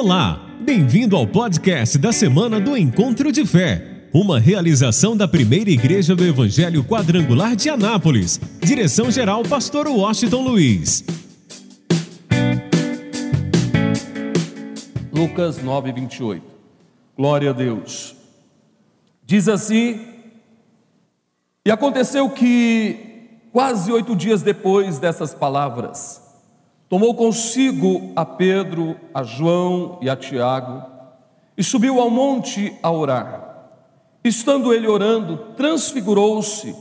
Olá, bem-vindo ao podcast da semana do Encontro de Fé, uma realização da primeira igreja do Evangelho Quadrangular de Anápolis. Direção-geral, Pastor Washington Luiz. Lucas 9, 28. Glória a Deus. Diz assim: E aconteceu que, quase oito dias depois dessas palavras, tomou consigo a Pedro, a João e a Tiago e subiu ao monte a orar. Estando ele orando, transfigurou-se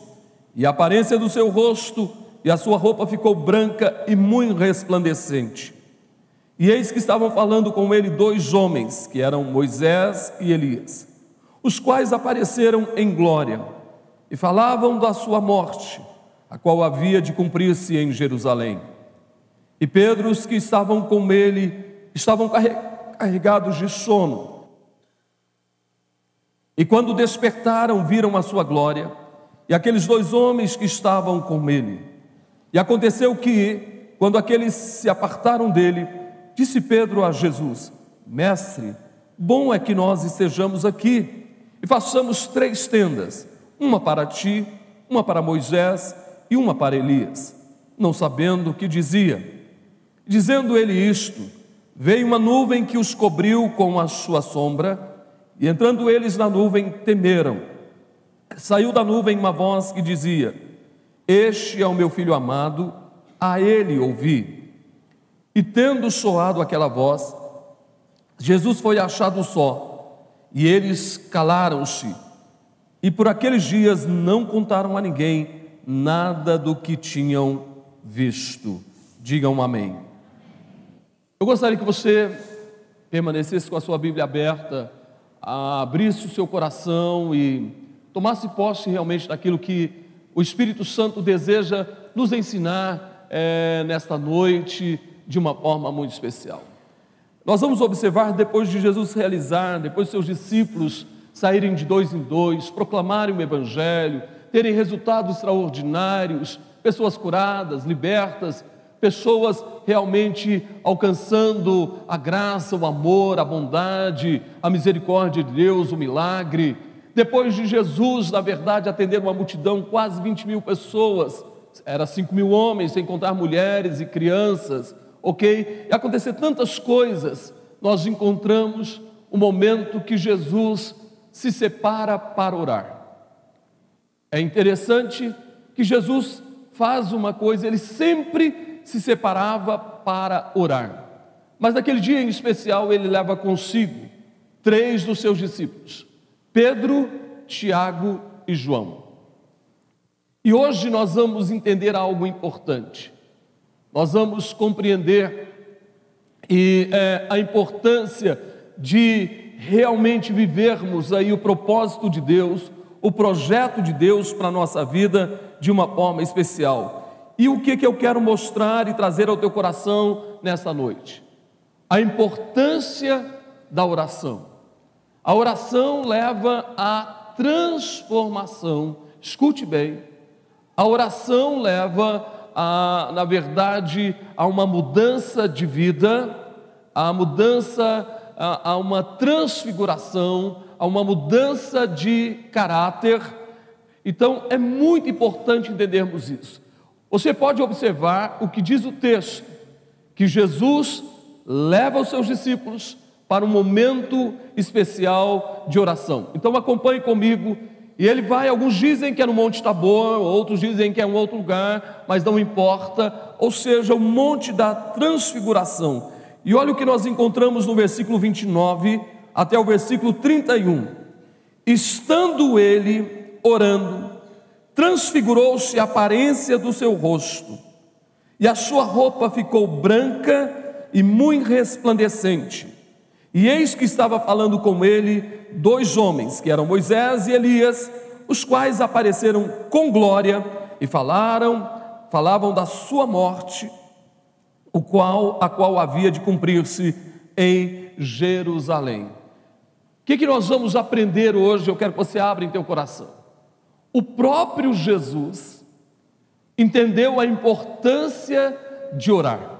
e a aparência do seu rosto e a sua roupa ficou branca e muito resplandecente. E eis que estavam falando com ele dois homens, que eram Moisés e Elias, os quais apareceram em glória e falavam da sua morte, a qual havia de cumprir-se em Jerusalém. E Pedro, os que estavam com ele, estavam carregados de sono. E quando despertaram, viram a sua glória e aqueles dois homens que estavam com ele. E aconteceu que, quando aqueles se apartaram dele, disse Pedro a Jesus: Mestre, bom é que nós estejamos aqui e façamos três tendas: uma para ti, uma para Moisés e uma para Elias. Não sabendo o que dizia. Dizendo ele isto, veio uma nuvem que os cobriu com a sua sombra, e entrando eles na nuvem, temeram. Saiu da nuvem uma voz que dizia: Este é o meu filho amado, a ele ouvi. E tendo soado aquela voz, Jesus foi achado só, e eles calaram-se, e por aqueles dias não contaram a ninguém nada do que tinham visto. Digam amém. Eu gostaria que você permanecesse com a sua Bíblia aberta, abrisse o seu coração e tomasse posse realmente daquilo que o Espírito Santo deseja nos ensinar é, nesta noite de uma forma muito especial. Nós vamos observar depois de Jesus realizar, depois de seus discípulos saírem de dois em dois, proclamarem o Evangelho, terem resultados extraordinários, pessoas curadas, libertas, pessoas realmente alcançando a graça, o amor, a bondade, a misericórdia de Deus, o milagre. Depois de Jesus, na verdade, atender uma multidão, quase 20 mil pessoas, era 5 mil homens, sem contar mulheres e crianças, ok? E acontecer tantas coisas, nós encontramos o momento que Jesus se separa para orar. É interessante que Jesus faz uma coisa, ele sempre se separava para orar. Mas naquele dia em especial, ele leva consigo três dos seus discípulos: Pedro, Tiago e João. E hoje nós vamos entender algo importante. Nós vamos compreender e, é, a importância de realmente vivermos aí o propósito de Deus, o projeto de Deus para a nossa vida de uma forma especial. E o que, que eu quero mostrar e trazer ao teu coração nessa noite? A importância da oração. A oração leva à transformação. Escute bem. A oração leva a, na verdade, a uma mudança de vida, a mudança, a, a uma transfiguração, a uma mudança de caráter. Então, é muito importante entendermos isso. Você pode observar o que diz o texto, que Jesus leva os seus discípulos para um momento especial de oração. Então acompanhe comigo. E ele vai, alguns dizem que é no Monte Tabor, outros dizem que é em outro lugar, mas não importa. Ou seja, o Monte da Transfiguração. E olha o que nós encontramos no versículo 29 até o versículo 31. Estando ele orando, transfigurou-se a aparência do seu rosto, e a sua roupa ficou branca e muito resplandecente. E eis que estava falando com ele dois homens, que eram Moisés e Elias, os quais apareceram com glória e falaram, falavam da sua morte, o qual a qual havia de cumprir-se em Jerusalém. O que, que nós vamos aprender hoje? Eu quero que você abra em teu coração. O próprio Jesus entendeu a importância de orar,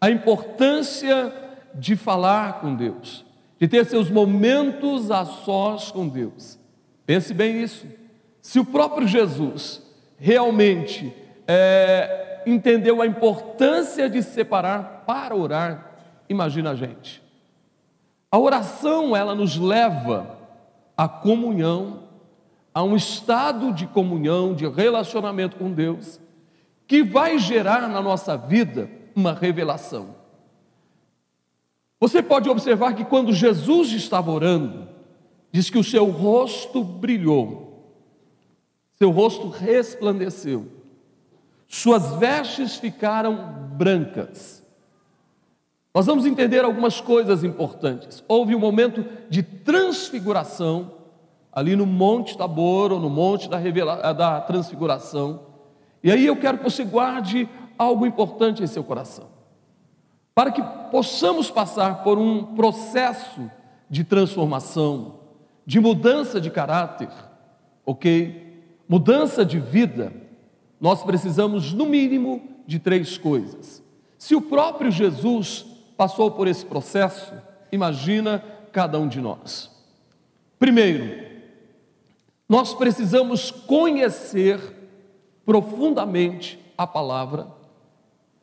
a importância de falar com Deus, de ter seus momentos a sós com Deus. Pense bem isso. Se o próprio Jesus realmente é, entendeu a importância de separar para orar, imagina a gente. A oração, ela nos leva à comunhão, a um estado de comunhão, de relacionamento com Deus, que vai gerar na nossa vida uma revelação. Você pode observar que quando Jesus estava orando, diz que o seu rosto brilhou, seu rosto resplandeceu, suas vestes ficaram brancas. Nós vamos entender algumas coisas importantes. Houve um momento de transfiguração ali no Monte Tabor ou no Monte da, Revela da Transfiguração. E aí eu quero que você guarde algo importante em seu coração. Para que possamos passar por um processo de transformação, de mudança de caráter, ok? Mudança de vida, nós precisamos, no mínimo, de três coisas. Se o próprio Jesus passou por esse processo, imagina cada um de nós. Primeiro, nós precisamos conhecer profundamente a palavra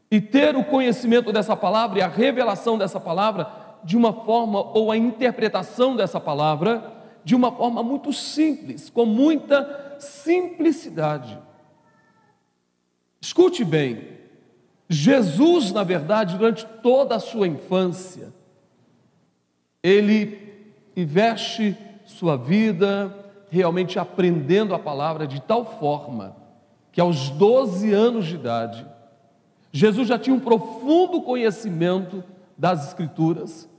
e ter o conhecimento dessa palavra e a revelação dessa palavra de uma forma, ou a interpretação dessa palavra, de uma forma muito simples, com muita simplicidade. Escute bem, Jesus, na verdade, durante toda a sua infância, ele investe sua vida realmente aprendendo a palavra de tal forma que aos 12 anos de idade, Jesus já tinha um profundo conhecimento das Escrituras,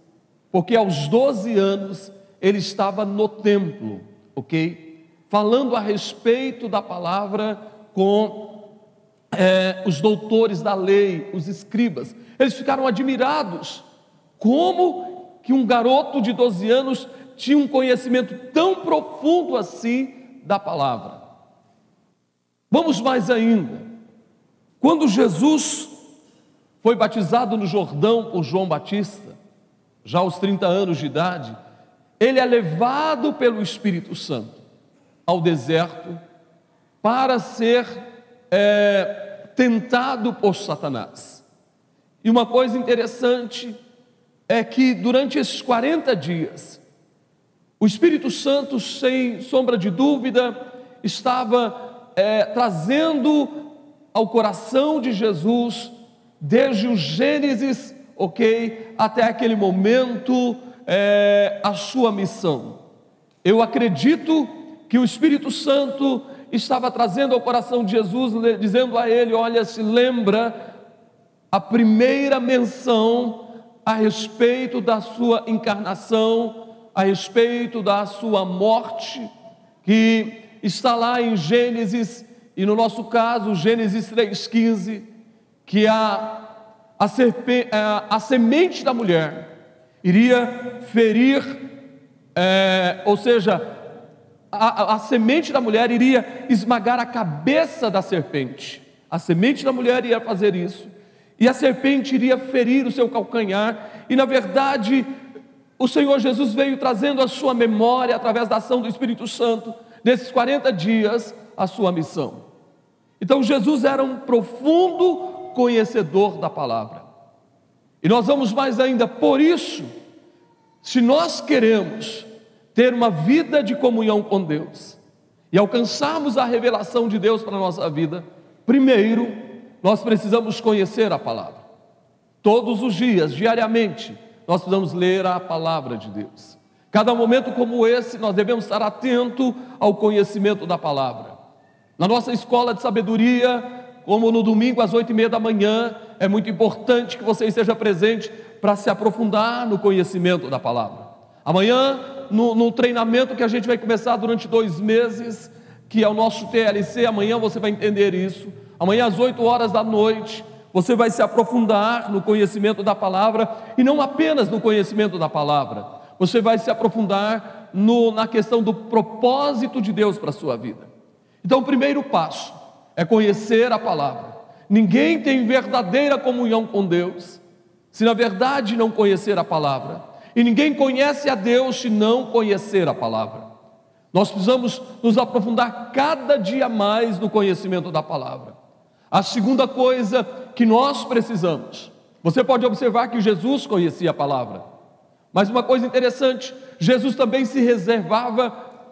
porque aos 12 anos ele estava no templo, ok? Falando a respeito da palavra com é, os doutores da lei, os escribas. Eles ficaram admirados. Como que um garoto de 12 anos tinha um conhecimento tão profundo assim da palavra? Vamos mais ainda. Quando Jesus foi batizado no Jordão por João Batista, já aos 30 anos de idade, ele é levado pelo Espírito Santo ao deserto para ser é, tentado por Satanás. E uma coisa interessante é que durante esses 40 dias, o Espírito Santo, sem sombra de dúvida, estava é, trazendo ao coração de Jesus, desde o Gênesis, ok, até aquele momento, é, a sua missão. Eu acredito que o Espírito Santo estava trazendo ao coração de Jesus, dizendo a ele: Olha, se lembra a primeira menção a respeito da sua encarnação, a respeito da sua morte, que está lá em Gênesis, e no nosso caso, Gênesis 3,15, que a, a, a, a semente da mulher iria ferir, é, ou seja, a, a, semente da mulher iria esmagar a cabeça da serpente. A semente da mulher ia fazer isso, e a serpente iria ferir o seu calcanhar, e na verdade, o Senhor Jesus veio trazendo a sua memória, através da ação do Espírito Santo, nesses 40 dias, a sua missão. Então, Jesus era um profundo conhecedor da palavra. E nós vamos mais ainda, por isso, se nós queremos ter uma vida de comunhão com Deus e alcançarmos a revelação de Deus para a nossa vida, primeiro, nós precisamos conhecer a palavra. Todos os dias, diariamente, nós precisamos ler a palavra de Deus. Cada momento como esse, nós devemos estar atento ao conhecimento da palavra. Na nossa escola de sabedoria, como no domingo às oito e meia da manhã, é muito importante que você esteja presente para se aprofundar no conhecimento da palavra. Amanhã, no, no, treinamento que a gente vai começar durante dois meses, que é o nosso TLC, amanhã você vai entender isso. Amanhã às oito horas da noite, você vai se aprofundar no conhecimento da palavra, e não apenas no conhecimento da palavra, você vai se aprofundar no, na questão do propósito de Deus para a sua vida. Então, o primeiro passo é conhecer a palavra. Ninguém tem verdadeira comunhão com Deus se na verdade não conhecer a palavra. E ninguém conhece a Deus se não conhecer a palavra. Nós precisamos nos aprofundar cada dia mais no conhecimento da palavra. A segunda coisa que nós precisamos, você pode observar que Jesus conhecia a palavra, mas uma coisa interessante, Jesus também se reservava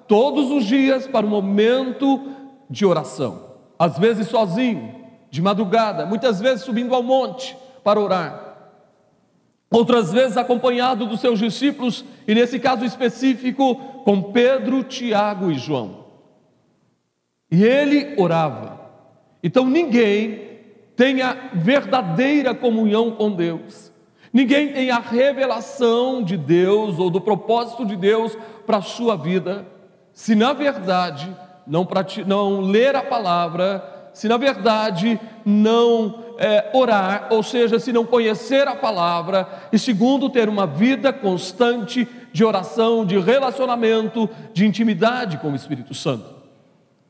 todos os dias para um momento de oração, às vezes sozinho, de madrugada, muitas vezes subindo ao monte para orar outras vezes acompanhado dos seus discípulos, e nesse caso específico, com Pedro, Tiago e João. E ele orava. Então ninguém tem a verdadeira comunhão com Deus, ninguém tem a revelação de Deus ou do propósito de Deus para a sua vida, se na verdade não, não ler a palavra, se na verdade não é, orar, ou seja, se não conhecer a palavra, e segundo, ter uma vida constante de oração, de relacionamento, de intimidade com o Espírito Santo.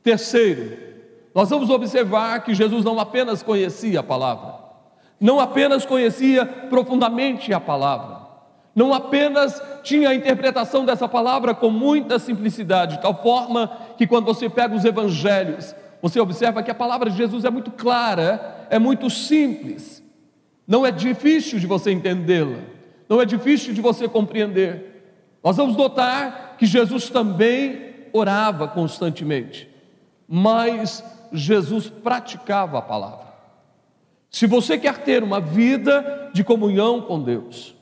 Terceiro, nós vamos observar que Jesus não apenas conhecia a palavra, não apenas conhecia profundamente a palavra, não apenas tinha a interpretação dessa palavra com muita simplicidade, de tal forma que quando você pega os evangelhos, você observa que a palavra de Jesus é muito clara, é muito simples, não é difícil de você entendê-la, não é difícil de você compreender. Nós vamos notar que Jesus também orava constantemente, mas Jesus praticava a palavra. Se você quer ter uma vida de comunhão com Deus,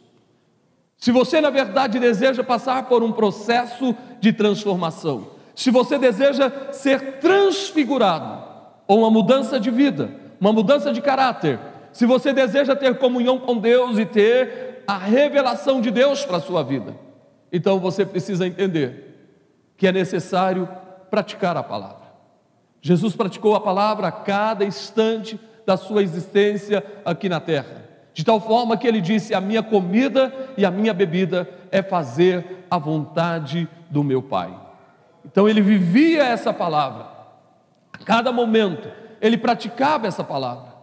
se você na verdade deseja passar por um processo de transformação, se você deseja ser transfigurado, ou uma mudança de vida, uma mudança de caráter, se você deseja ter comunhão com Deus e ter a revelação de Deus para a sua vida, então você precisa entender que é necessário praticar a palavra. Jesus praticou a palavra a cada instante da sua existência aqui na terra, de tal forma que ele disse: A minha comida e a minha bebida é fazer a vontade do meu Pai. Então ele vivia essa palavra. A cada momento ele praticava essa palavra.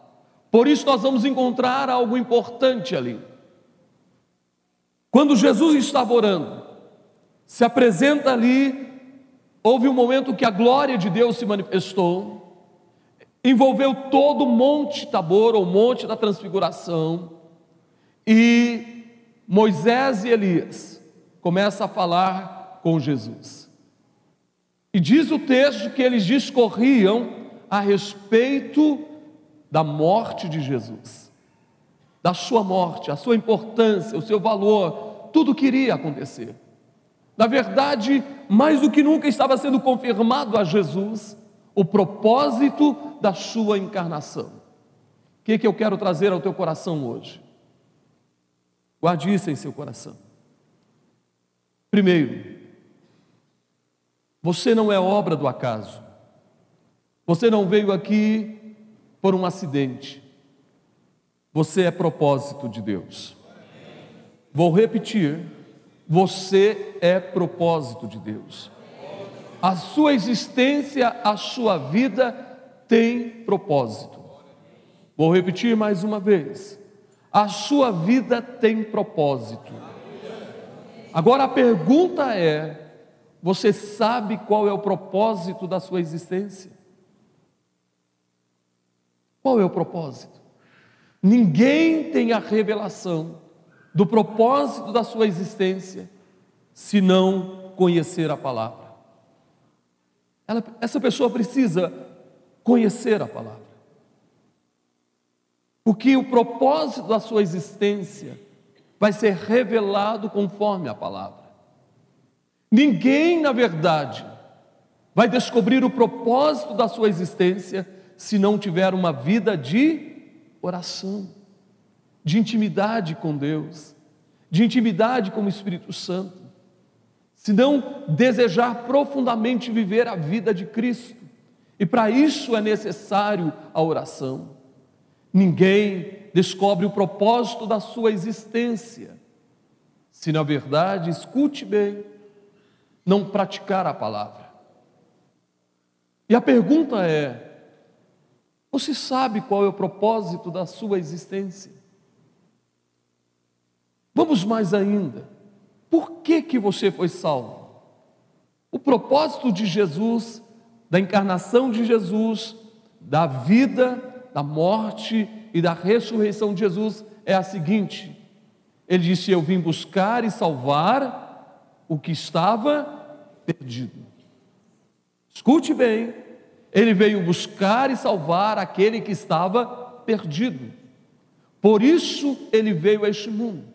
Por isso nós vamos encontrar algo importante ali. Quando Jesus estava orando, se apresenta ali, houve um momento que a glória de Deus se manifestou, envolveu todo o Monte Tabor, ou Monte da Transfiguração, e Moisés e Elias começam a falar com Jesus. E diz o texto que eles discorriam a respeito da morte de Jesus, da sua morte, a sua importância, o seu valor, tudo que iria acontecer. Na verdade, mais do que nunca estava sendo confirmado a Jesus o propósito da sua encarnação. O que, que eu quero trazer ao teu coração hoje? Guarde isso em seu coração. Primeiro, você não é obra do acaso. Você não veio aqui por um acidente. Você é propósito de Deus. Vou repetir: você é propósito de Deus. A sua existência, a sua vida tem propósito. Vou repetir mais uma vez: a sua vida tem propósito. Agora a pergunta é: você sabe qual é o propósito da sua existência? Qual é o propósito? Ninguém tem a revelação do propósito da sua existência se não conhecer a palavra. Ela, essa pessoa precisa conhecer a palavra. Porque o propósito da sua existência vai ser revelado conforme a palavra. Ninguém, na verdade, vai descobrir o propósito da sua existência se não tiver uma vida de oração, de intimidade com Deus, de intimidade com o Espírito Santo, se não desejar profundamente viver a vida de Cristo. E para isso é necessário a oração. Ninguém descobre o propósito da sua existência se, na verdade, escute bem, não praticar a palavra. E a pergunta é: você sabe qual é o propósito da sua existência? Vamos mais ainda. Por que que você foi salvo? O propósito de Jesus, da encarnação de Jesus, da vida, da morte e da ressurreição de Jesus é a seguinte: Ele disse: Eu vim buscar e salvar o que estava perdido. Escute bem, ele veio buscar e salvar aquele que estava perdido. Por isso ele veio a este mundo.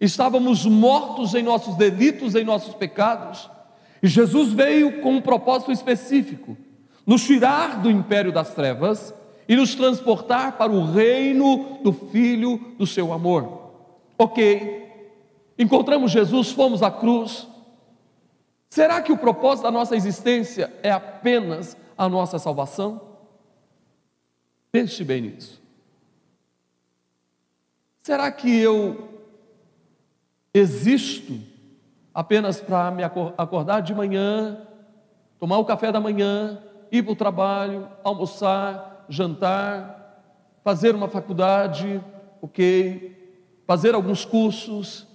Estávamos mortos em nossos delitos, em nossos pecados, e Jesus veio com um propósito específico: nos tirar do império das trevas e nos transportar para o reino do Filho do seu amor. Ok, encontramos Jesus, fomos à cruz. Será que o propósito da nossa existência é apenas a nossa salvação? Pense bem nisso. Será que eu existo apenas para me acordar de manhã, tomar o café da manhã, ir para o trabalho, almoçar, jantar, fazer uma faculdade, ok, fazer alguns cursos,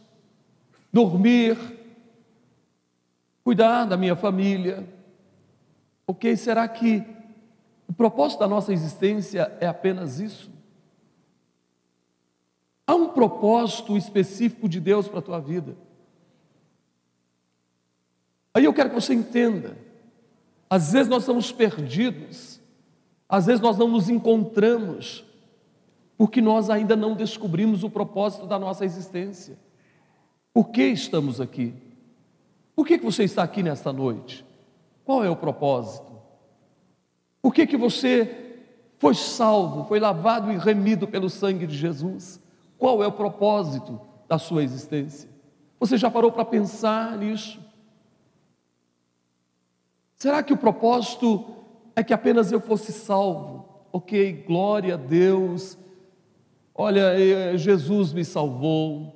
dormir, cuidar da minha família, ok? Será que o propósito da nossa existência é apenas isso? Há um propósito específico de Deus para a tua vida. Aí eu quero que você entenda. Às vezes nós estamos perdidos, às vezes nós não nos encontramos, porque nós ainda não descobrimos o propósito da nossa existência. Por que estamos aqui? Por que, que você está aqui nesta noite? Qual é o propósito? Por que, que você foi salvo, foi lavado e remido pelo sangue de Jesus? Qual é o propósito da sua existência? Você já parou para pensar nisso? Será que o propósito é que apenas eu fosse salvo? Ok, glória a Deus. Olha, Jesus me salvou.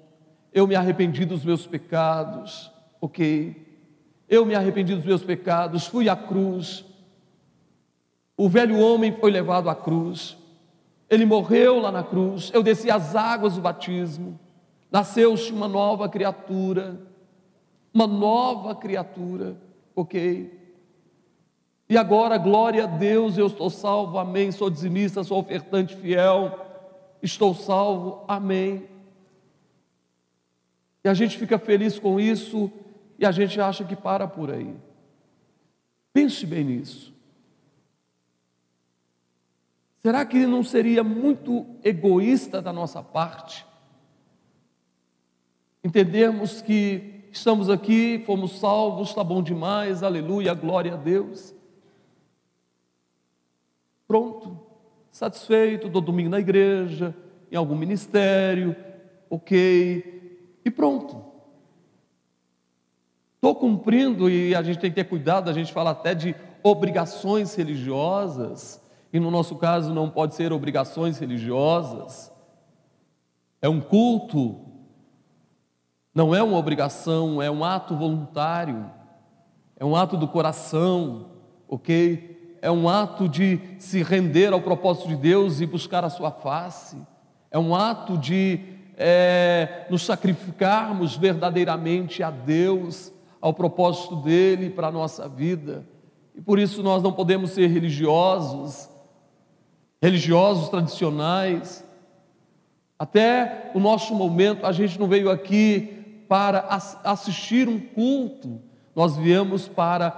Eu me arrependi dos meus pecados. Ok. Eu me arrependi dos meus pecados. Fui à cruz. O velho homem foi levado à cruz. Ele morreu lá na cruz, eu desci as águas do batismo, nasceu-se uma nova criatura, uma nova criatura, ok? E agora, glória a Deus, eu estou salvo, amém. Sou dizimista, sou ofertante fiel, estou salvo, amém. E a gente fica feliz com isso e a gente acha que para por aí. Pense bem nisso. Será que não seria muito egoísta da nossa parte entendermos que estamos aqui, fomos salvos, está bom demais, aleluia, glória a Deus. Pronto, satisfeito, do domingo na igreja, em algum ministério, ok, e pronto. Estou cumprindo, e a gente tem que ter cuidado, a gente fala até de obrigações religiosas e no nosso caso não pode ser obrigações religiosas, é um culto, não é uma obrigação, é um ato voluntário, é um ato do coração, ok? É um ato de se render ao propósito de Deus e buscar a sua face, é um ato de é, nos sacrificarmos verdadeiramente a Deus, ao propósito dele para a nossa vida. E por isso nós não podemos ser religiosos, religiosos tradicionais. Até o nosso momento, a gente não veio aqui para assistir um culto, nós viemos para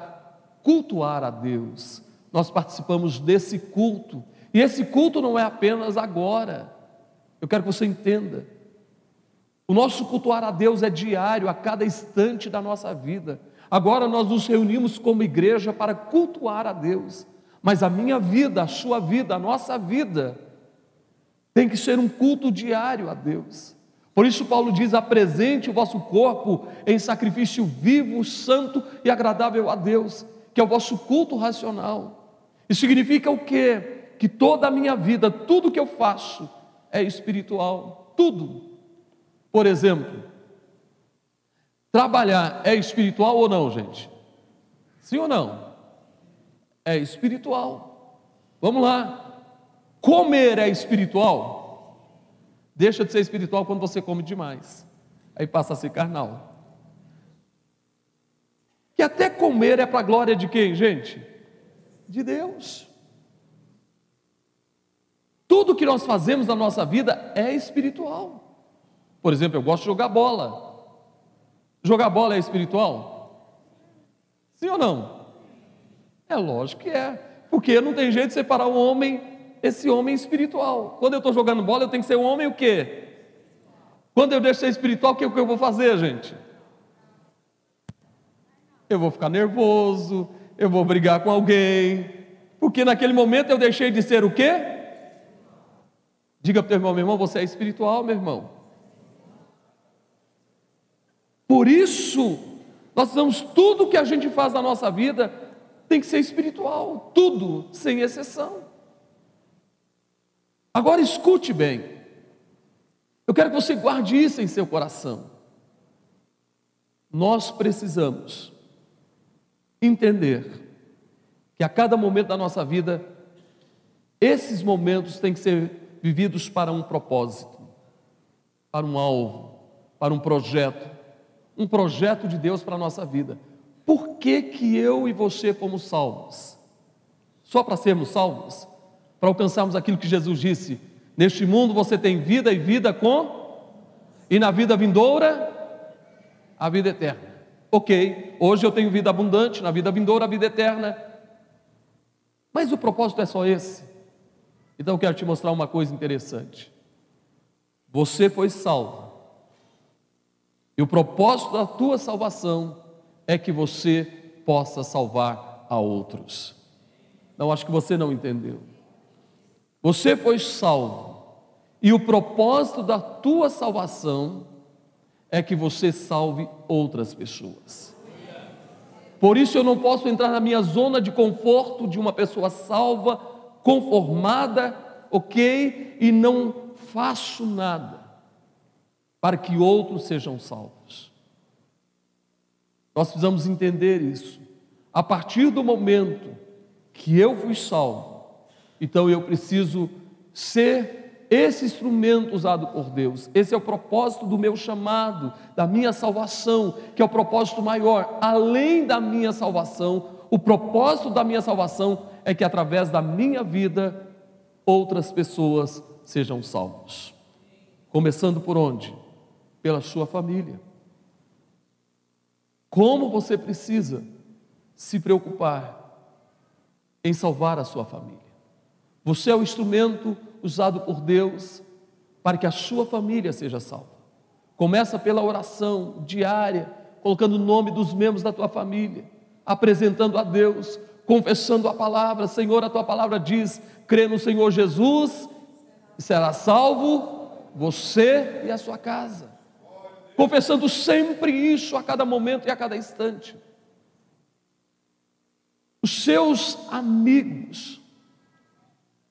cultuar a Deus. Nós participamos desse culto, e esse culto não é apenas agora. Eu quero que você entenda. O nosso cultuar a Deus é diário, a cada instante da nossa vida. Agora nós nos reunimos como igreja para cultuar a Deus. Mas a minha vida, a sua vida, a nossa vida, tem que ser um culto diário a Deus. Por isso, Paulo diz: apresente o vosso corpo em sacrifício vivo, santo e agradável a Deus, que é o vosso culto racional. Isso significa o quê? Que toda a minha vida, tudo que eu faço, é espiritual. Tudo. Por exemplo, trabalhar é espiritual ou não, gente? Sim ou não? É espiritual. Vamos lá. Comer é espiritual? Deixa de ser espiritual quando você come demais. aí passa a ser carnal. Que até comer é para a glória de quem, gente? De Deus. Tudo que nós fazemos na nossa vida é espiritual. Por exemplo, eu gosto de jogar bola. Jogar bola é espiritual? Sim ou não? É lógico que é. Porque não tem jeito de separar o homem, esse homem espiritual. Quando eu estou jogando bola, eu tenho que ser um homem o quê? Quando eu deixo ser espiritual, o que, que eu vou fazer, gente? Eu vou ficar nervoso, eu vou brigar com alguém, porque naquele momento eu deixei de ser o quê? Diga para o teu irmão, meu irmão, você é espiritual, meu irmão. Por isso, nós precisamos, tudo que a gente faz na nossa vida tem que ser espiritual, tudo, sem exceção. Agora escute bem, eu quero que você guarde isso em seu coração. Nós precisamos entender que a cada momento da nossa vida, esses momentos têm que ser vividos para um propósito, para um alvo, para um projeto, um projeto de Deus para a nossa vida. Por que, que eu e você fomos salvos? Só para sermos salvos? Para alcançarmos aquilo que Jesus disse: Neste mundo você tem vida e vida com, e na vida vindoura, a vida eterna. Ok, hoje eu tenho vida abundante, na vida vindoura, a vida eterna. Mas o propósito é só esse. Então eu quero te mostrar uma coisa interessante. Você foi salvo. E o propósito da tua salvação é que você possa salvar a outros. Não acho que você não entendeu. Você foi salvo, e o propósito da tua salvação é que você salve outras pessoas. Por isso eu não posso entrar na minha zona de conforto de uma pessoa salva, conformada, ok, e não faço nada para que outros sejam salvos. Nós precisamos entender isso. A partir do momento que eu fui salvo, então eu preciso ser esse instrumento usado por Deus. Esse é o propósito do meu chamado, da minha salvação, que é o propósito maior. Além da minha salvação, o propósito da minha salvação é que através da minha vida outras pessoas sejam salvos. Começando por onde? Pela sua família. Como você precisa se preocupar em salvar a sua família? Você é o instrumento usado por Deus para que a sua família seja salva. Começa pela oração diária, colocando o nome dos membros da tua família, apresentando a Deus, confessando a palavra. Senhor, a tua palavra diz: crê no Senhor Jesus e será salvo você e a sua casa. Confessando sempre isso a cada momento e a cada instante. Os seus amigos,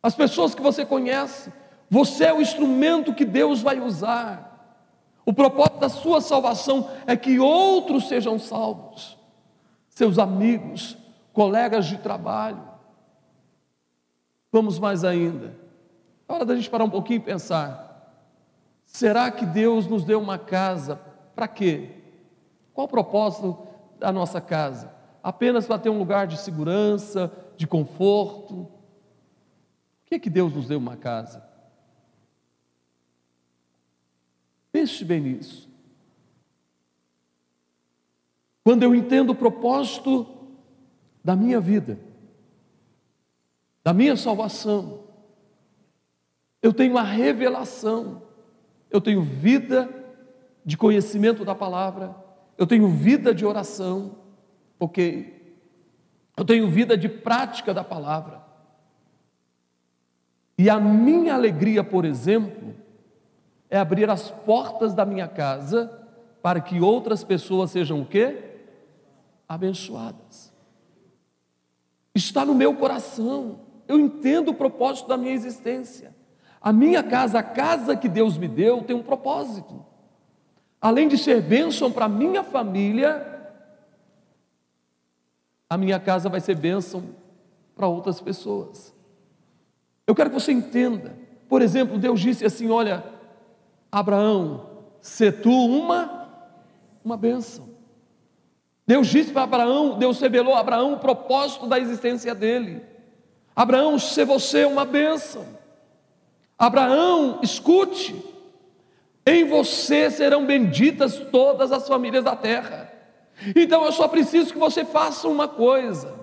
as pessoas que você conhece, você é o instrumento que Deus vai usar. O propósito da sua salvação é que outros sejam salvos, seus amigos, colegas de trabalho. Vamos mais ainda. É hora da gente parar um pouquinho e pensar: será que Deus nos deu uma casa para quê? Qual o propósito da nossa casa? Apenas para ter um lugar de segurança, de conforto? que é que Deus nos deu uma casa? Pense bem nisso. Quando eu entendo o propósito da minha vida, da minha salvação, eu tenho a revelação, eu tenho vida de conhecimento da palavra, eu tenho vida de oração, ok? Eu tenho vida de prática da palavra. E a minha alegria, por exemplo, é abrir as portas da minha casa para que outras pessoas sejam o quê? Abençoadas. Está no meu coração. Eu entendo o propósito da minha existência. A minha casa, a casa que Deus me deu, tem um propósito. Além de ser bênção para a minha família, a minha casa vai ser bênção para outras pessoas. Eu quero que você entenda. Por exemplo, Deus disse assim: Olha, Abraão, se tu uma uma bênção. Deus disse para Abraão, Deus revelou a Abraão o propósito da existência dele. Abraão, se você uma bênção. Abraão, escute, em você serão benditas todas as famílias da terra. Então eu só preciso que você faça uma coisa.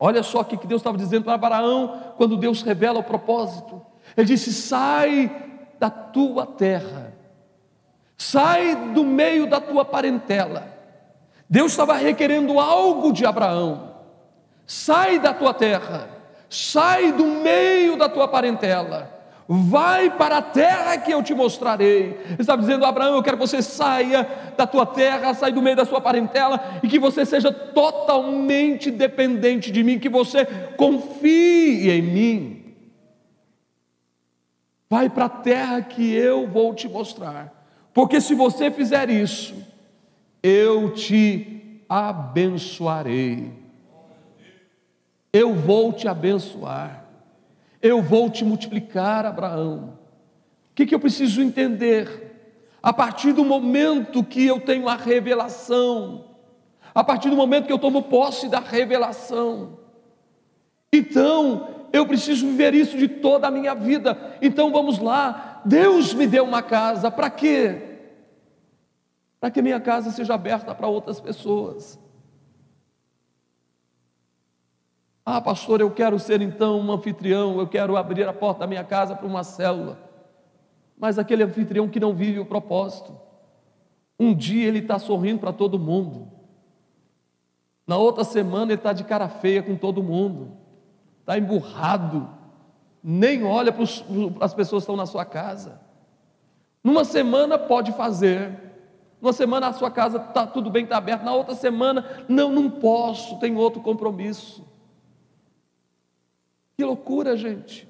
Olha só o que Deus estava dizendo para Abraão quando Deus revela o propósito. Ele disse: sai da tua terra, sai do meio da tua parentela. Deus estava requerendo algo de Abraão. Sai da tua terra, sai do meio da tua parentela vai para a terra que eu te mostrarei. Ele estava dizendo, Abraão, eu quero que você saia da tua terra, saia do meio da sua parentela e que você seja totalmente dependente de mim, que você confie em mim. Vai para a terra que eu vou te mostrar, porque se você fizer isso, eu te abençoarei. Eu vou te abençoar. Eu vou te multiplicar, Abraão. O que, que eu preciso entender? A partir do momento que eu tenho a revelação, a partir do momento que eu tomo posse da revelação, então eu preciso viver isso de toda a minha vida. Então vamos lá, Deus me deu uma casa, para quê? Para que minha casa seja aberta para outras pessoas. Ah, pastor, eu quero ser então um anfitrião, eu quero abrir a porta da minha casa para uma célula. Mas aquele anfitrião que não vive o propósito. Um dia ele está sorrindo para todo mundo. Na outra semana ele está de cara feia com todo mundo. Está emburrado. Nem olha para as pessoas que estão na sua casa. Numa semana pode fazer. Numa semana a sua casa está tudo bem, está aberto. Na outra semana, não, não posso, tem outro compromisso. Que loucura, gente.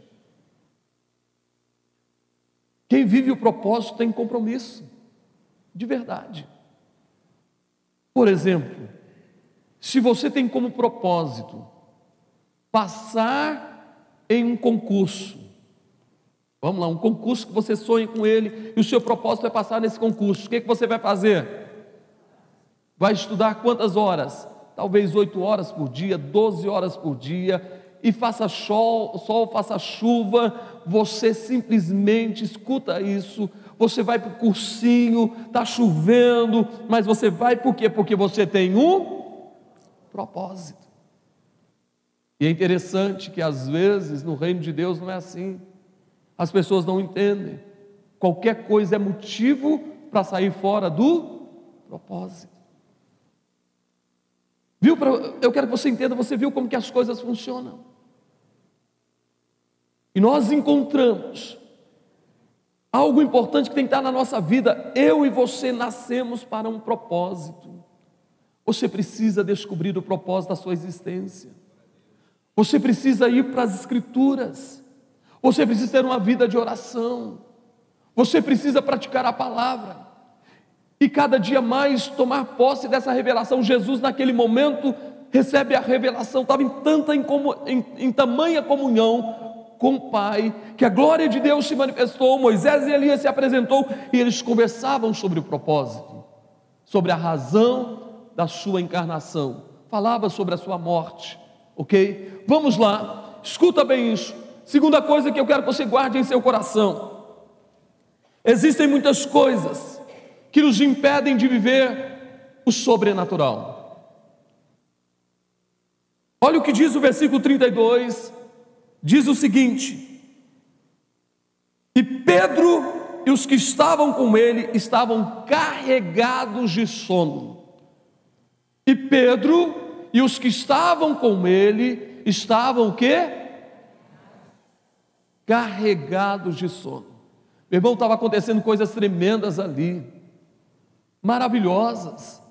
Quem vive o propósito tem compromisso, de verdade. Por exemplo, se você tem como propósito passar em um concurso, vamos lá, um concurso que você sonha com ele e o seu propósito é passar nesse concurso, o que, é que você vai fazer? Vai estudar quantas horas? Talvez oito horas por dia, doze horas por dia, e faça sol, sol faça chuva, você simplesmente escuta isso, você vai para o cursinho, está chovendo, mas você vai por quê? Porque você tem um propósito. E é interessante que às vezes no reino de Deus não é assim. As pessoas não entendem. Qualquer coisa é motivo para sair fora do propósito. Viu? Eu quero que você entenda, você viu como que as coisas funcionam. E nós encontramos algo importante que tem que estar na nossa vida. Eu e você nascemos para um propósito. Você precisa descobrir o propósito da sua existência. Você precisa ir para as Escrituras. Você precisa ter uma vida de oração. Você precisa praticar a palavra. E cada dia mais tomar posse dessa revelação. Jesus, naquele momento, recebe a revelação, estava em tanta em, em, em tamanha comunhão com o Pai, que a glória de Deus se manifestou, Moisés e Elias se apresentou e eles conversavam sobre o propósito, sobre a razão da sua encarnação, falava sobre a sua morte, ok? Vamos lá, escuta bem isso. Segunda coisa que eu quero que você guarde em seu coração: existem muitas coisas que nos impedem de viver o sobrenatural. Olha o que diz o versículo 32 diz o seguinte: E Pedro e os que estavam com ele estavam carregados de sono. E Pedro e os que estavam com ele estavam o quê? Carregados de sono. Meu irmão, estava acontecendo coisas tremendas ali, maravilhosas.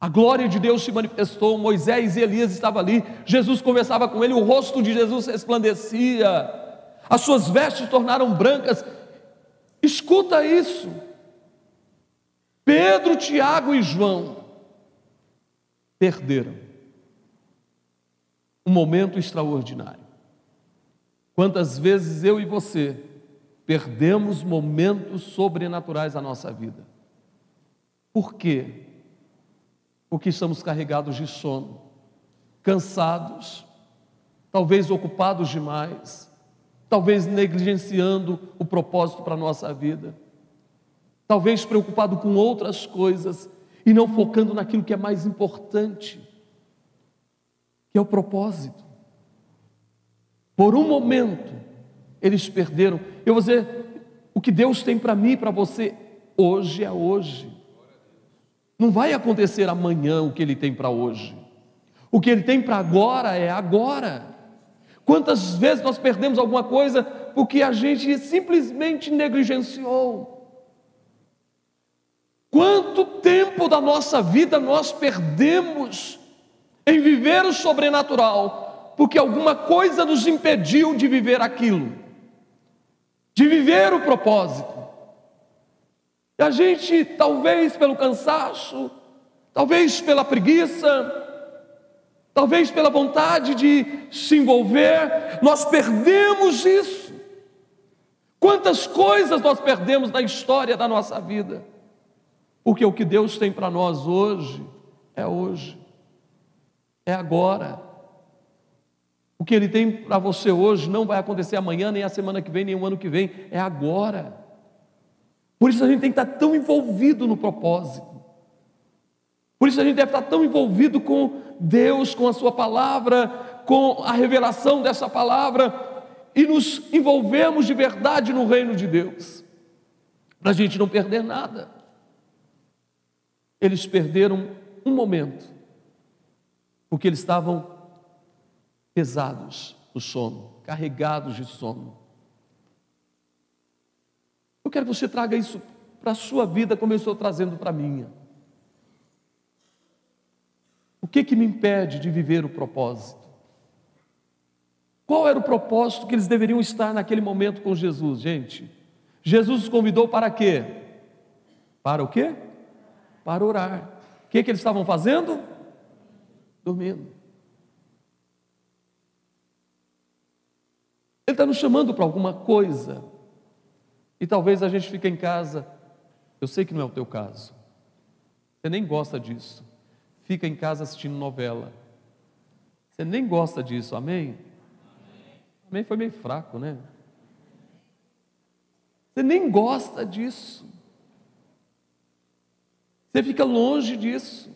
A glória de Deus se manifestou, Moisés e Elias estavam ali, Jesus conversava com ele, o rosto de Jesus resplandecia, as suas vestes tornaram brancas. Escuta isso. Pedro, Tiago e João perderam um momento extraordinário. Quantas vezes eu e você perdemos momentos sobrenaturais na nossa vida? Por quê? Porque estamos carregados de sono, cansados, talvez ocupados demais, talvez negligenciando o propósito para a nossa vida, talvez preocupado com outras coisas e não focando naquilo que é mais importante, que é o propósito. Por um momento, eles perderam. Eu vou dizer, o que Deus tem para mim e para você, hoje é hoje. Não vai acontecer amanhã o que Ele tem para hoje. O que Ele tem para agora é agora. Quantas vezes nós perdemos alguma coisa porque a gente simplesmente negligenciou? Quanto tempo da nossa vida nós perdemos em viver o sobrenatural porque alguma coisa nos impediu de viver aquilo, de viver o propósito. E a gente, talvez pelo cansaço, talvez pela preguiça, talvez pela vontade de se envolver, nós perdemos isso. Quantas coisas nós perdemos na história da nossa vida, porque o que Deus tem para nós hoje é hoje, é agora. O que Ele tem para você hoje não vai acontecer amanhã, nem a semana que vem, nem o ano que vem, é agora. Por isso a gente tem que estar tão envolvido no propósito. Por isso a gente deve estar tão envolvido com Deus, com a Sua palavra, com a revelação dessa palavra, e nos envolvermos de verdade no reino de Deus, para a gente não perder nada. Eles perderam um momento, porque eles estavam pesados no sono, carregados de sono. Eu quero que você traga isso para a sua vida como eu estou trazendo para a minha. O que que me impede de viver o propósito? Qual era o propósito que eles deveriam estar naquele momento com Jesus, gente? Jesus os convidou para quê? Para o quê? Para orar. O que, que eles estavam fazendo? Dormindo. Ele está nos chamando para alguma coisa. E talvez a gente fique em casa. Eu sei que não é o teu caso. Você nem gosta disso. Fica em casa assistindo novela. Você nem gosta disso, amém? Amém foi meio fraco, né? Você nem gosta disso. Você fica longe disso.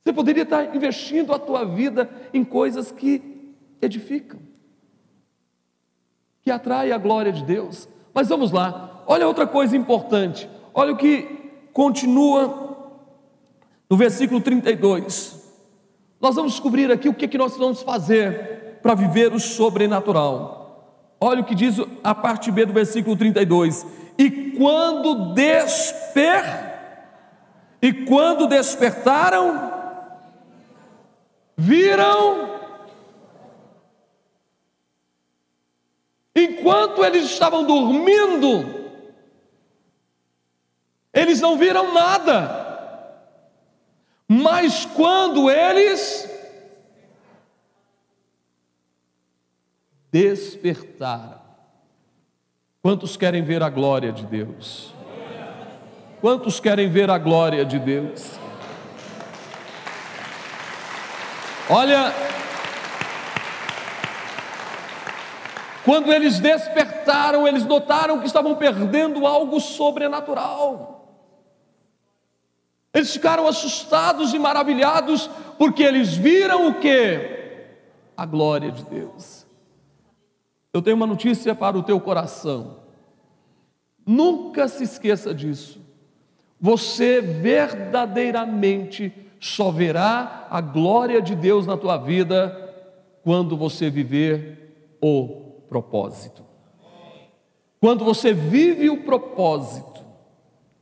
Você poderia estar investindo a tua vida em coisas que edificam que atrai a glória de Deus. Mas vamos lá, olha outra coisa importante, olha o que continua no versículo 32. Nós vamos descobrir aqui o que, que nós vamos fazer para viver o sobrenatural. Olha o que diz a parte B do versículo 32. E quando desper e quando despertaram, viram Enquanto eles estavam dormindo, eles não viram nada. Mas quando eles despertaram, quantos querem ver a glória de Deus? Quantos querem ver a glória de Deus? Olha, Quando eles despertaram, eles notaram que estavam perdendo algo sobrenatural. Eles ficaram assustados e maravilhados, porque eles viram o que? A glória de Deus. Eu tenho uma notícia para o teu coração. Nunca se esqueça disso. Você verdadeiramente só verá a glória de Deus na tua vida quando você viver o propósito. Quando você vive o propósito,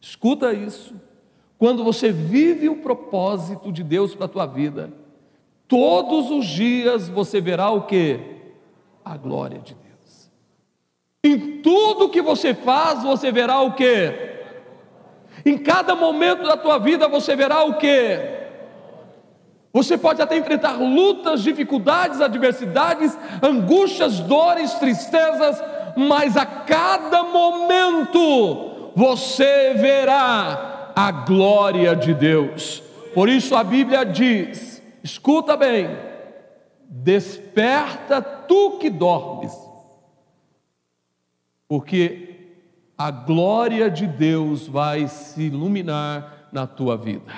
escuta isso. Quando você vive o propósito de Deus para a tua vida, todos os dias você verá o que? A glória de Deus. Em tudo que você faz, você verá o que? Em cada momento da tua vida você verá o que? Você pode até enfrentar lutas, dificuldades, adversidades, angústias, dores, tristezas, mas a cada momento você verá a glória de Deus. Por isso a Bíblia diz: escuta bem, desperta tu que dormes, porque a glória de Deus vai se iluminar na tua vida,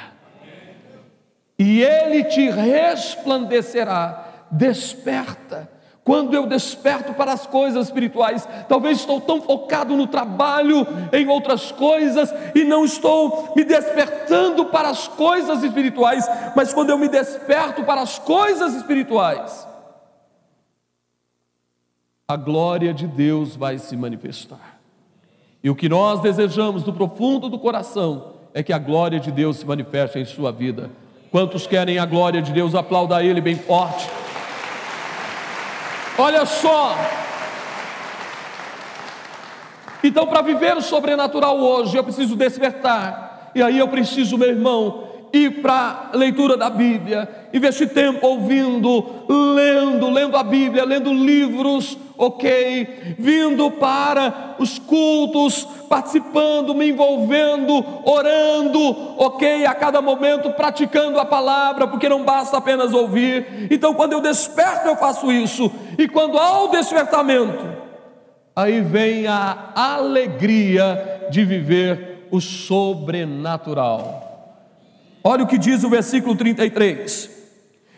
e Ele te resplandecerá. Desperta, quando eu desperto para as coisas espirituais, talvez estou tão focado no trabalho, em outras coisas, e não estou me despertando para as coisas espirituais, mas quando eu me desperto para as coisas espirituais, a glória de Deus vai se manifestar. E o que nós desejamos do profundo do coração é que a glória de Deus se manifeste em sua vida. Quantos querem a glória de Deus? Aplauda Ele bem forte. Olha só. Então, para viver o sobrenatural hoje, eu preciso despertar. E aí eu preciso, meu irmão, ir para a leitura da Bíblia, investir tempo ouvindo, lendo, lendo a Bíblia, lendo livros, ok? Vindo para os cultos, participando, me envolvendo, orando, ok? A cada momento praticando a palavra, porque não basta apenas ouvir. Então, quando eu desperto, eu faço isso, e quando há o despertamento, aí vem a alegria de viver o sobrenatural. Olha o que diz o versículo 33.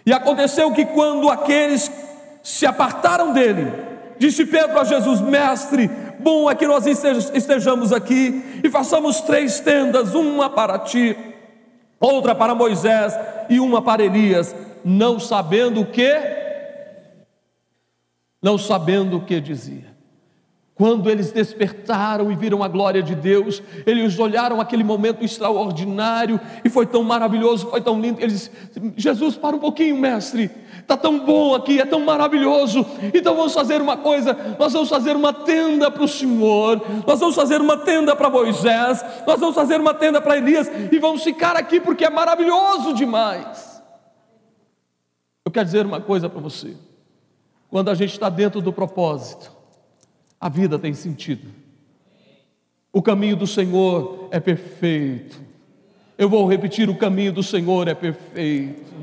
E aconteceu que quando aqueles se apartaram dele, disse Pedro a Jesus: Mestre, bom é que nós estejamos aqui e façamos três tendas, uma para ti, outra para Moisés e uma para Elias, não sabendo o que, não sabendo o que dizia. Quando eles despertaram e viram a glória de Deus, eles olharam aquele momento extraordinário e foi tão maravilhoso, foi tão lindo. Eles, Jesus, para um pouquinho, mestre, está tão bom aqui, é tão maravilhoso. Então vamos fazer uma coisa: nós vamos fazer uma tenda para o Senhor, nós vamos fazer uma tenda para Moisés, nós vamos fazer uma tenda para Elias e vamos ficar aqui porque é maravilhoso demais. Eu quero dizer uma coisa para você: quando a gente está dentro do propósito, a vida tem sentido. O caminho do Senhor é perfeito. Eu vou repetir: o caminho do Senhor é perfeito.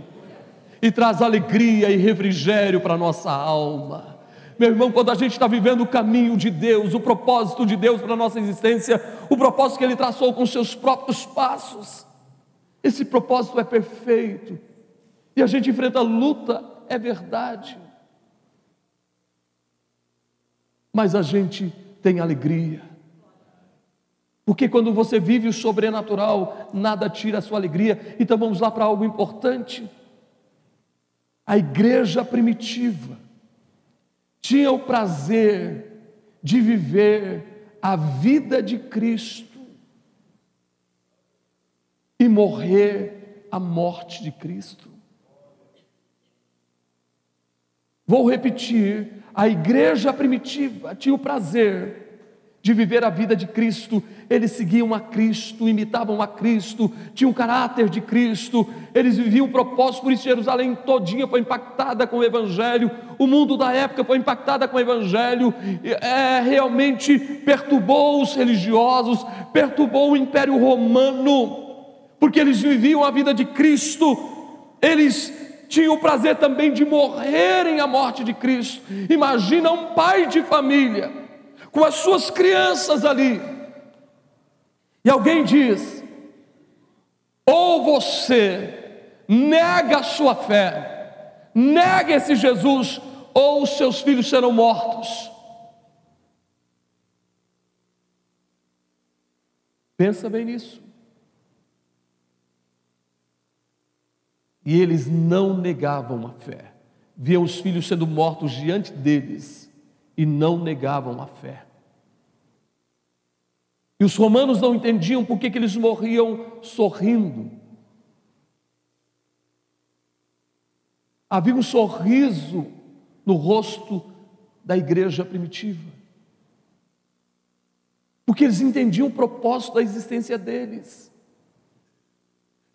E traz alegria e refrigério para a nossa alma. Meu irmão, quando a gente está vivendo o caminho de Deus, o propósito de Deus para a nossa existência, o propósito que Ele traçou com seus próprios passos, esse propósito é perfeito. E a gente enfrenta luta, é verdade mas a gente tem alegria. Porque quando você vive o sobrenatural, nada tira a sua alegria. Então vamos lá para algo importante. A igreja primitiva tinha o prazer de viver a vida de Cristo e morrer a morte de Cristo. Vou repetir: a igreja primitiva tinha o prazer de viver a vida de Cristo, eles seguiam a Cristo, imitavam a Cristo, tinham o caráter de Cristo, eles viviam o propósito, por isso. Jerusalém todinha foi impactada com o Evangelho, o mundo da época foi impactada com o Evangelho, é, realmente perturbou os religiosos, perturbou o Império Romano, porque eles viviam a vida de Cristo, eles tinham o prazer também de morrerem a morte de Cristo. Imagina um pai de família com as suas crianças ali. E alguém diz: ou você nega a sua fé, nega esse Jesus, ou os seus filhos serão mortos. Pensa bem nisso. E eles não negavam a fé. Viam os filhos sendo mortos diante deles e não negavam a fé. E os romanos não entendiam por que, eles morriam sorrindo. Havia um sorriso no rosto da igreja primitiva. Porque eles entendiam o propósito da existência deles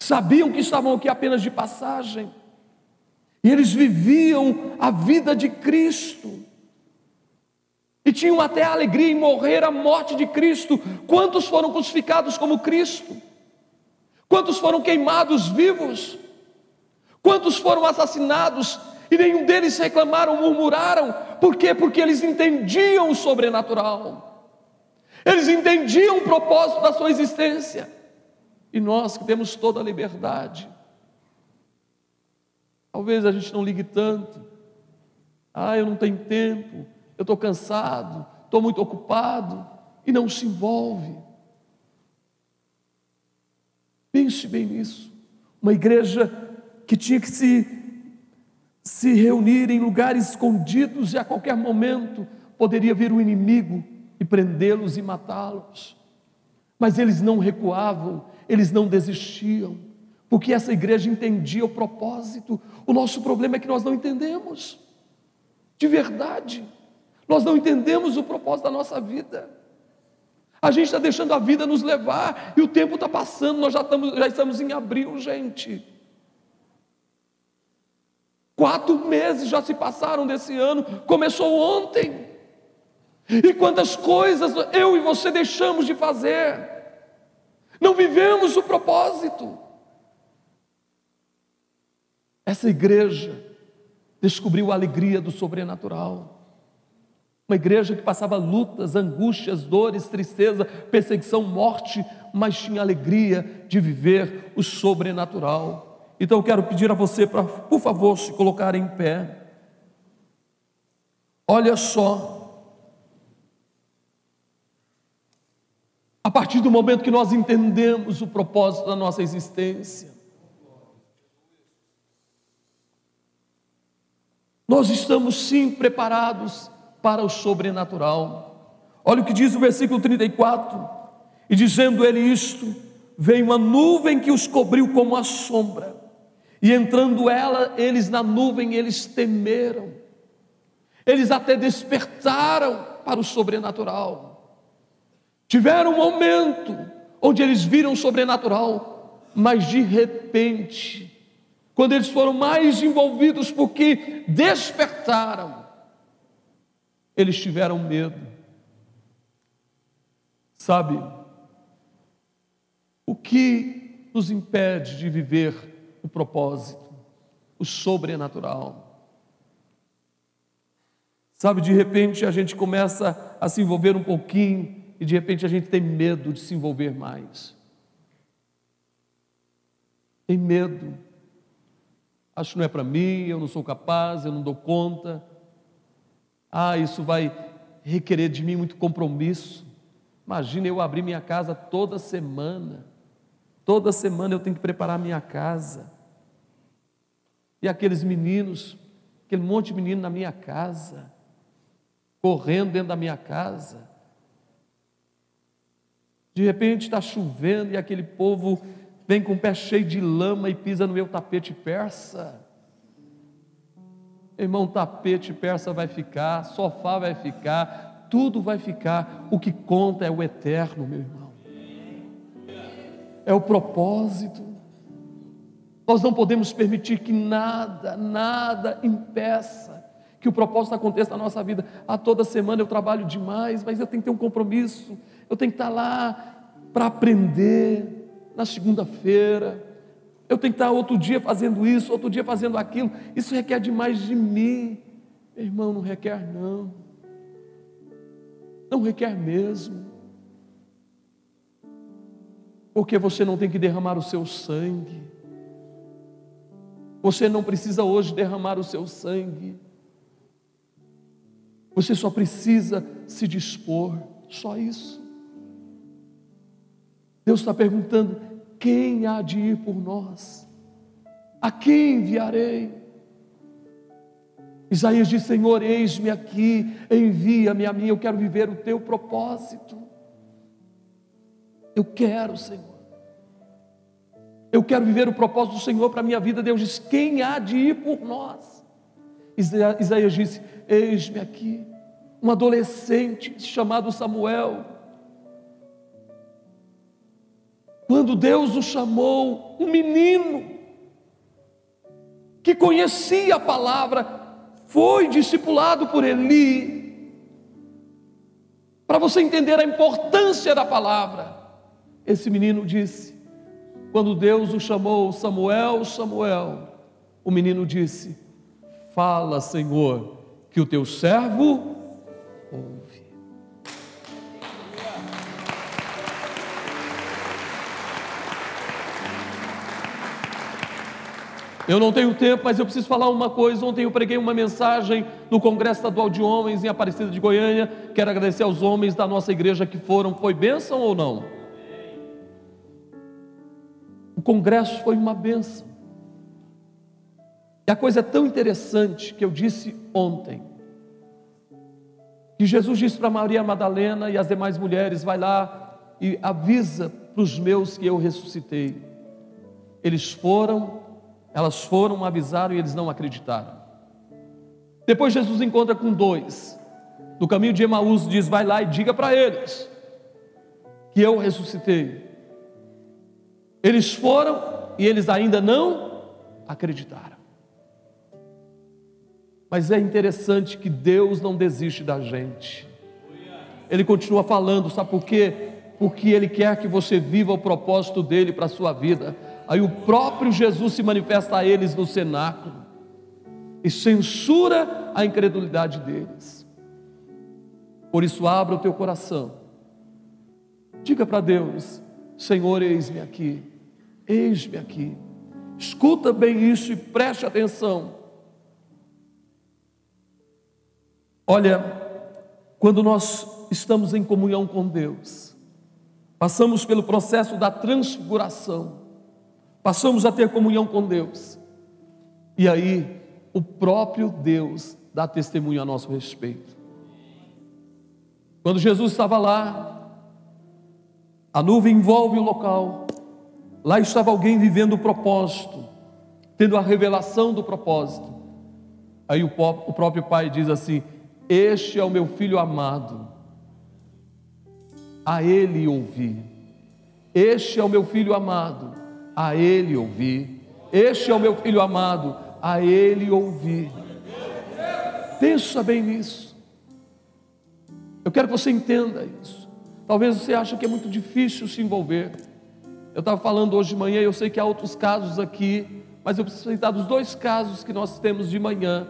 sabiam que estavam aqui apenas de passagem, e eles viviam a vida de Cristo, e tinham até a alegria em morrer a morte de Cristo. Quantos foram crucificados como Cristo? Quantos foram queimados vivos? Quantos foram assassinados e nenhum deles reclamaram, murmuraram? Por quê? Porque eles entendiam o sobrenatural. Eles entendiam o propósito da sua existência. E nós que temos toda a liberdade, talvez a gente não ligue tanto. Ah, eu não tenho tempo, eu estou cansado, estou muito ocupado, e não se envolve. Pense bem nisso. Uma igreja que tinha que se, se reunir em lugares escondidos e a qualquer momento poderia vir o inimigo e prendê-los e matá-los. Mas eles não recuavam, eles não desistiam, porque essa igreja entendia o propósito. O nosso problema é que nós não entendemos, de verdade. Nós não entendemos o propósito da nossa vida. A gente está deixando a vida nos levar e o tempo está passando, nós já estamos, já estamos em abril, gente. Quatro meses já se passaram desse ano, começou ontem. E quantas coisas eu e você deixamos de fazer, não vivemos o propósito. Essa igreja descobriu a alegria do sobrenatural. Uma igreja que passava lutas, angústias, dores, tristeza, perseguição, morte, mas tinha alegria de viver o sobrenatural. Então eu quero pedir a você para, por favor, se colocar em pé. Olha só. A partir do momento que nós entendemos o propósito da nossa existência, nós estamos sim preparados para o sobrenatural. Olha o que diz o versículo 34: E dizendo ele isto, veio uma nuvem que os cobriu como a sombra, e entrando ela, eles na nuvem, eles temeram, eles até despertaram para o sobrenatural. Tiveram um momento onde eles viram o sobrenatural, mas de repente, quando eles foram mais envolvidos, porque despertaram, eles tiveram medo. Sabe, o que nos impede de viver o propósito, o sobrenatural? Sabe, de repente a gente começa a se envolver um pouquinho e de repente a gente tem medo de se envolver mais. Tem medo. Acho que não é para mim, eu não sou capaz, eu não dou conta. Ah, isso vai requerer de mim muito compromisso. Imagina eu abrir minha casa toda semana. Toda semana eu tenho que preparar minha casa. E aqueles meninos, aquele monte de menino na minha casa, correndo dentro da minha casa. De repente está chovendo e aquele povo vem com o pé cheio de lama e pisa no meu tapete persa. Irmão, tapete persa vai ficar, sofá vai ficar, tudo vai ficar. O que conta é o eterno, meu irmão. É o propósito. Nós não podemos permitir que nada, nada impeça que o propósito aconteça na nossa vida. Ah, toda semana eu trabalho demais, mas eu tenho que ter um compromisso. Eu tenho que estar lá para aprender na segunda-feira eu tenho que estar outro dia fazendo isso, outro dia fazendo aquilo. Isso requer demais de mim. Meu irmão, não requer, não. Não requer mesmo. Porque você não tem que derramar o seu sangue. Você não precisa hoje derramar o seu sangue. Você só precisa se dispor. Só isso. Deus está perguntando: quem há de ir por nós? A quem enviarei? Isaías diz: Senhor, eis-me aqui, envia-me a mim, eu quero viver o teu propósito. Eu quero, Senhor. Eu quero viver o propósito do Senhor para a minha vida. Deus diz: Quem há de ir por nós? Isaías disse: Eis-me aqui, um adolescente chamado Samuel Quando Deus o chamou, um menino que conhecia a palavra, foi discipulado por Eli, Para você entender a importância da palavra, esse menino disse: quando Deus o chamou, Samuel, Samuel, o menino disse: Fala, Senhor, que o teu servo ouve. Eu não tenho tempo, mas eu preciso falar uma coisa. Ontem eu preguei uma mensagem no Congresso Estadual de Homens em Aparecida de Goiânia. Quero agradecer aos homens da nossa igreja que foram. Foi bênção ou não? O congresso foi uma bênção. E a coisa é tão interessante que eu disse ontem. Que Jesus disse para Maria Madalena e as demais mulheres: vai lá e avisa para os meus que eu ressuscitei. Eles foram elas foram, avisaram e eles não acreditaram. Depois Jesus encontra com dois. No caminho de Emaús diz: Vai lá e diga para eles que eu ressuscitei. Eles foram e eles ainda não acreditaram. Mas é interessante que Deus não desiste da gente. Ele continua falando, sabe por quê? Porque Ele quer que você viva o propósito dele para a sua vida. Aí o próprio Jesus se manifesta a eles no cenáculo e censura a incredulidade deles. Por isso, abra o teu coração, diga para Deus: Senhor, eis-me aqui, eis-me aqui. Escuta bem isso e preste atenção. Olha, quando nós estamos em comunhão com Deus, passamos pelo processo da transfiguração passamos a ter comunhão com Deus. E aí, o próprio Deus dá testemunho a nosso respeito. Quando Jesus estava lá, a nuvem envolve o local, lá estava alguém vivendo o propósito, tendo a revelação do propósito. Aí o, o próprio Pai diz assim: Este é o meu filho amado, a ele ouvi. Este é o meu filho amado, a Ele ouvir. Este é o meu filho amado, a Ele ouvir. Pensa bem nisso. Eu quero que você entenda isso. Talvez você ache que é muito difícil se envolver. Eu estava falando hoje de manhã, eu sei que há outros casos aqui, mas eu preciso citar dos dois casos que nós temos de manhã.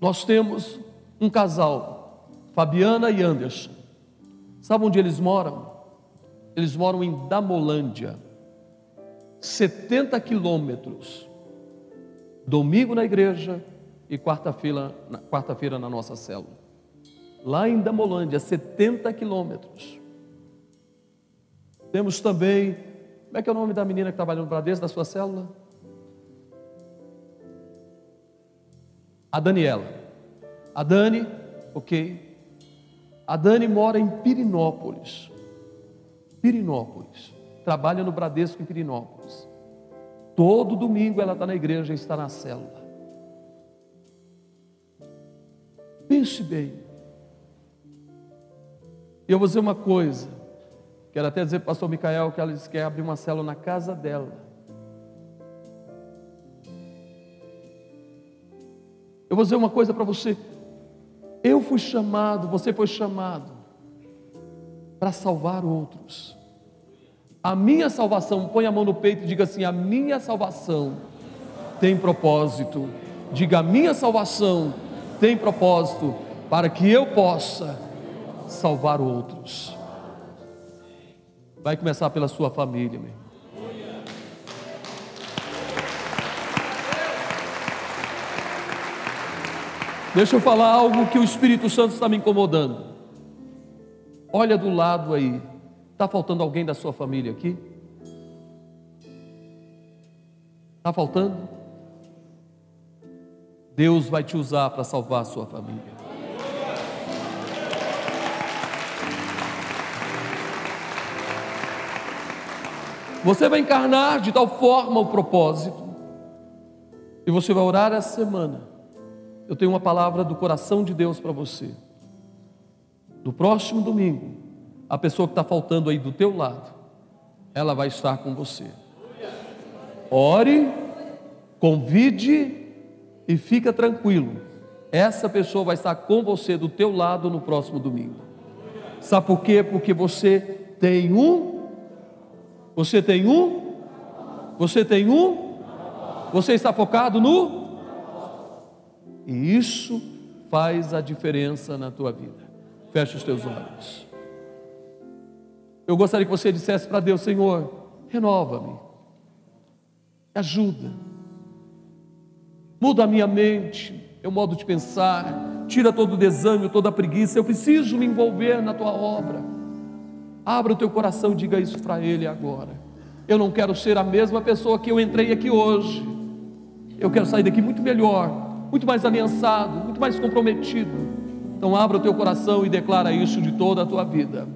Nós temos um casal, Fabiana e Anderson. Sabe onde eles moram? Eles moram em Damolândia, 70 quilômetros. Domingo na igreja e quarta-feira quarta na nossa célula. Lá em Damolândia, 70 quilômetros. Temos também, como é que é o nome da menina que trabalha no Bradesco, da sua célula? A Daniela. A Dani, ok. A Dani mora em Pirinópolis. Pirinópolis. Trabalha no Bradesco em Pirinópolis. Todo domingo ela está na igreja e está na célula. Pense bem. Eu vou dizer uma coisa. Quero até dizer para o pastor Micael que ela disse que quer abrir uma célula na casa dela. Eu vou dizer uma coisa para você. Eu fui chamado, você foi chamado para salvar outros. A minha salvação, põe a mão no peito e diga assim: a minha salvação tem propósito. Diga: a minha salvação tem propósito para que eu possa salvar outros. Vai começar pela sua família, meu. Deixa eu falar algo que o Espírito Santo está me incomodando. Olha do lado aí. Está faltando alguém da sua família aqui? Está faltando? Deus vai te usar para salvar a sua família. Você vai encarnar de tal forma o propósito, e você vai orar essa semana. Eu tenho uma palavra do coração de Deus para você. No próximo domingo, a pessoa que está faltando aí do teu lado, ela vai estar com você. Ore, convide e fica tranquilo, essa pessoa vai estar com você do teu lado no próximo domingo. Sabe por quê? Porque você tem um, você tem um, você tem um, você está focado no, e isso faz a diferença na tua vida. Feche os teus olhos. Eu gostaria que você dissesse para Deus: Senhor, renova-me, ajuda, muda a minha mente, meu modo de pensar, tira todo o desânimo, toda a preguiça. Eu preciso me envolver na tua obra. Abra o teu coração e diga isso para Ele agora. Eu não quero ser a mesma pessoa que eu entrei aqui hoje. Eu quero sair daqui muito melhor, muito mais aliançado, muito mais comprometido. Então abra o teu coração e declara isso de toda a tua vida.